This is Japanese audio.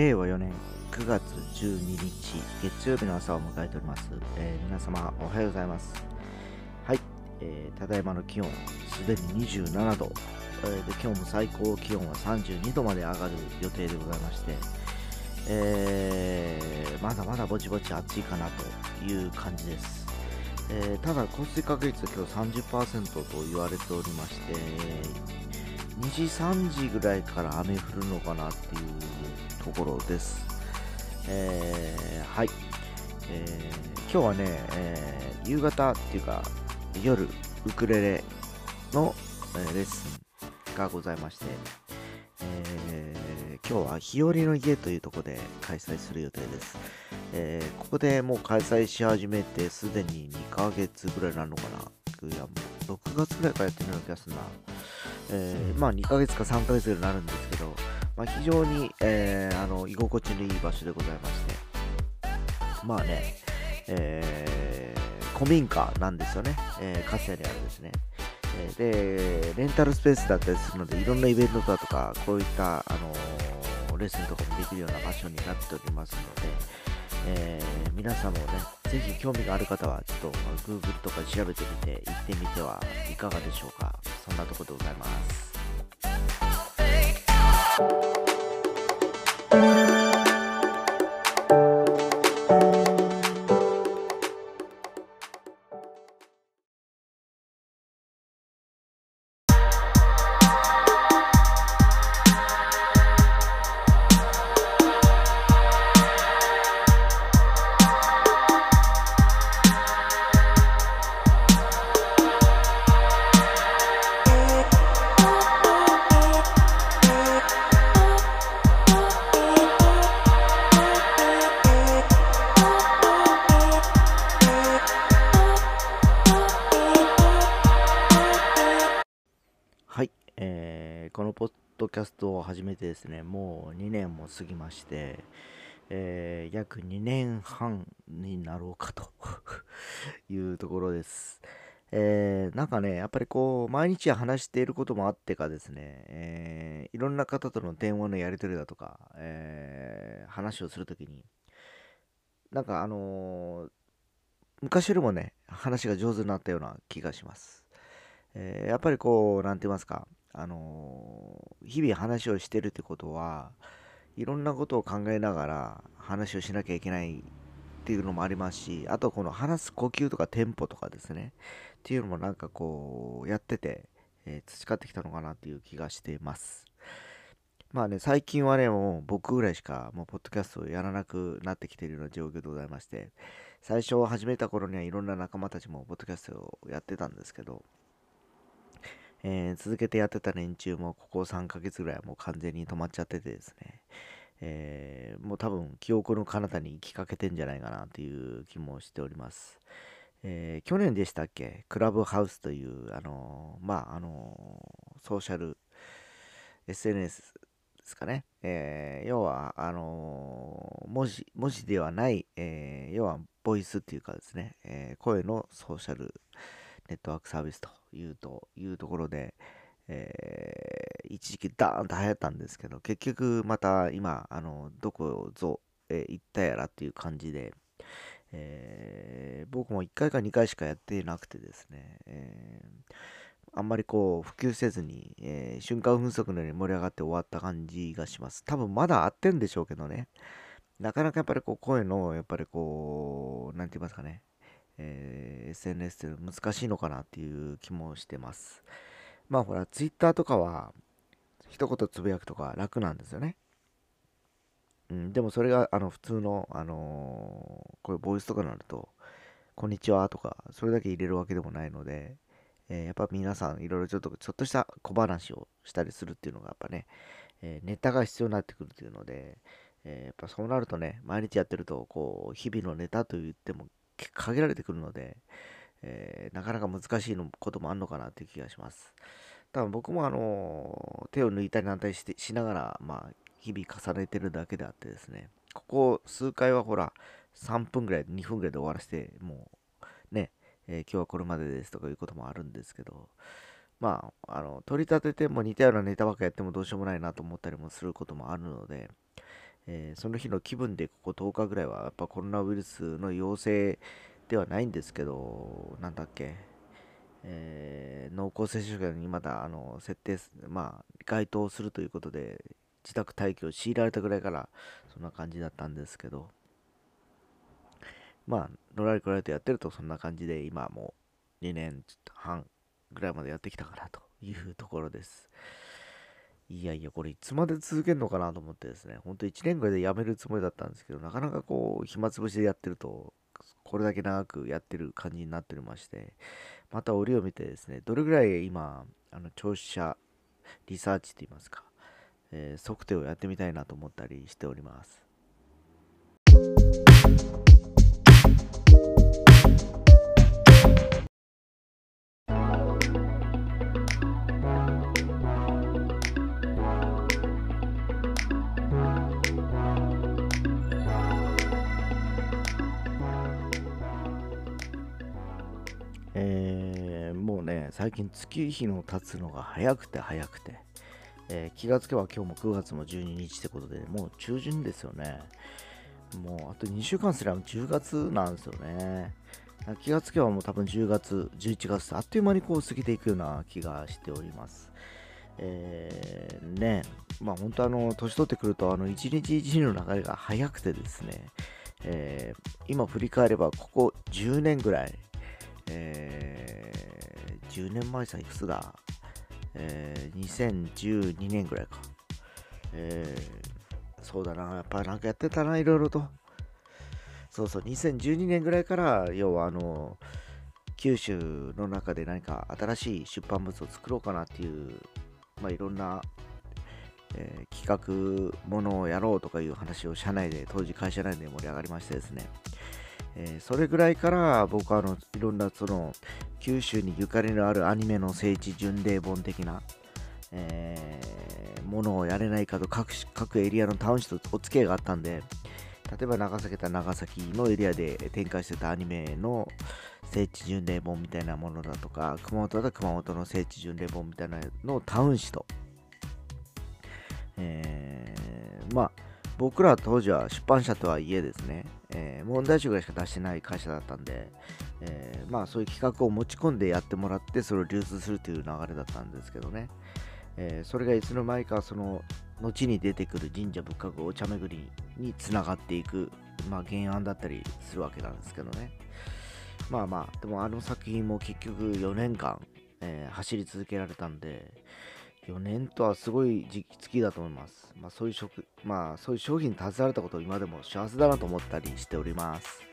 令和4年9月12日月曜日の朝を迎えております、えー皆様おはようございます。はい、えーただいまの気温すでに27度、えーで今日も最高気温は32度まで上がる予定でございまして、えーまだまだぼちぼち暑いかなという感じです、えーただ降水確率は今日30%と言われておりまして2時3時ぐらいから雨降るのかなっていうところです。えーはい、えー今日はね、えー夕方っていうか夜ウクレレの、えーレッスンがございまして、えー今日は日和の家というところで開催する予定です。えーここでもう開催し始めてすでに2ヶ月ぐらいになるのかないやもう6月ぐらいからやってるような気がするな。えーまあ2ヶ月か3ヶ月になるんですけど、まあ、非常に、えーあの居心地のいい場所でございまして、まあね、えー古民家なんですよね、えー、かつてにあるですね。えで、レンタルスペースだったりするので、いろんなイベントだとか、こういった、あのレッスンとかもできるような場所になっておりますので、えー皆さんもね、ぜひ興味がある方は、ちょっと Google とか調べてみて、行ってみてはいかがでしょうか。そんなとこでございます。キャストを始めてですね、もう2年も過ぎまして、えー約2年半になろうかと いうところです。えーなんかね、やっぱりこう、毎日話していることもあってかですね、えーいろんな方との電話のやり取りだとか、えー話をするときに、なんかあのー昔よりもね、話が上手になったような気がします。えやっぱりこう、なんて言いますか、あの日々話をしてるってことは、いろんなことを考えながら話をしなきゃいけないっていうのもありますし、あとこの話す呼吸とかテンポとかですね、っていうのもなんかこう、やってて、えー培ってきたのかなっていう気がしています。まあね、最近はね、もう僕ぐらいしか、もうポッドキャストをやらなくなってきているような状況でございまして、最初始めた頃にはいろんな仲間たちもポッドキャストをやってたんですけど、えー続けてやってた連中もここ3ヶ月ぐらいはもう完全に止まっちゃっててですね、えーもう多分記憶の彼方に行きかけてんじゃないかなという気もしております。えー去年でしたっけ？クラブハウスという、あのーまあ、あのーソーシャル SNS ですかね。え要は、あのー文字、文字ではない、え要は、ボイスっていうかですね、え声のソーシャルネットワークサービスというというところで、えー一時期ダーンと流行ったんですけど、結局また今、あの、どこぞ、えー行ったやらっていう感じで、えー僕も1回か2回しかやってなくてですね、えあんまりこう普及せずに、え瞬間風速のように盛り上がって終わった感じがします。多分まだ合ってんでしょうけどね。なかなかやっぱりこう声の、やっぱりこう、なんて言いますかね、えー SNS って難しいのかなっていう気もしてます。まあほら、Twitter とかは、一言つぶやくとか楽なんですよね。うん、でもそれが、あの、普通の、あのーこういうボイスとかになると、こんにちはとか、それだけ入れるわけでもないので、えーやっぱ皆さんいろいろちょっと、ちょっとした小話をしたりするっていうのがやっぱね、えーネタが必要になってくるっていうので、えやっぱそうなるとね、毎日やってると、こう、日々のネタと言っても限られてくるので、えーなかなか難しいのこともあるのかなっていう気がします。多分僕もあの手を抜いたりなんたりしてしながら、まあ、日々重ねてるだけであってですね、ここ数回はほら、3分ぐらい、2分ぐらいで終わらせて、もう、ね、えー今日はこれまでですとかいうこともあるんですけど、まあ、あの、取り立てても似たようなネタばっかやってもどうしようもないなと思ったりもすることもあるので、えー、その日の気分でここ10日ぐらいはやっぱコロナウイルスの陽性ではないんですけど、なんだっけ、えー、濃厚接触者にまだあの設定、まあ、該当するということで、自宅待機を強いられたぐらいからそんな感じだったんですけど、まあ、のらりくらりとやってるとそんな感じで、今もう2年半ぐらいまでやってきたかなというところです。いやいや、これいつまで続けるのかなと思ってですね、ほんと1年ぐらいでやめるつもりだったんですけど、なかなかこう、暇つぶしでやってると、これだけ長くやってる感じになっておりまして、また折を見てですね、どれぐらい今、あの、聴取者リサーチって言いますか、えー、測定をやってみたいなと思ったりしております。えー、もうね、最近月日の経つのが早くて早くて、えー、気がつけば今日も9月も12日ってことで、もう中旬ですよね。もうあと2週間すれば10月なんですよね。気がつけばもう多分10月、11月あっという間にこう過ぎていくような気がしております。えー、ね、まあ本当あの、年取ってくると、あの、一日一日の流れが早くてですね、えー、今振り返ればここ10年ぐらい、えー、10年前さ、いくつだえー、2012年ぐらいか。えー、そうだな、やっぱなんかやってたな、いろいろと。そうそう、2012年ぐらいから、要はあの、九州の中で何か新しい出版物を作ろうかなっていう、まあいろんな、えー、企画ものをやろうとかいう話を社内で、当時会社内で盛り上がりましてですね。えー、それぐらいから僕はあのいろんなその九州にゆかりのあるアニメの聖地巡礼本的な、えー、ものをやれないかと各各エリアのタウン市とお付き合いがあったんで例えば長崎た長崎のエリアで展開してたアニメの聖地巡礼本みたいなものだとか熊本だった熊本の聖地巡礼本みたいなのをタウン市と、えー、僕ら当時は出版社とはいえですね、えー、問題集ぐらいしか出してない会社だったんで、えー、まあそういう企画を持ち込んでやってもらってそれを流通するという流れだったんですけどね、えー、それがいつの間にかその後に出てくる神社仏閣お茶巡りにつながっていく、まあ、原案だったりするわけなんですけどね。まあまあでもあの作品も結局4年間、え走り続けられたんで4年とはすごい時期月だと思います。まあそういう職、まあそういう商品に携われたことを今でも幸せだなと思ったりしております。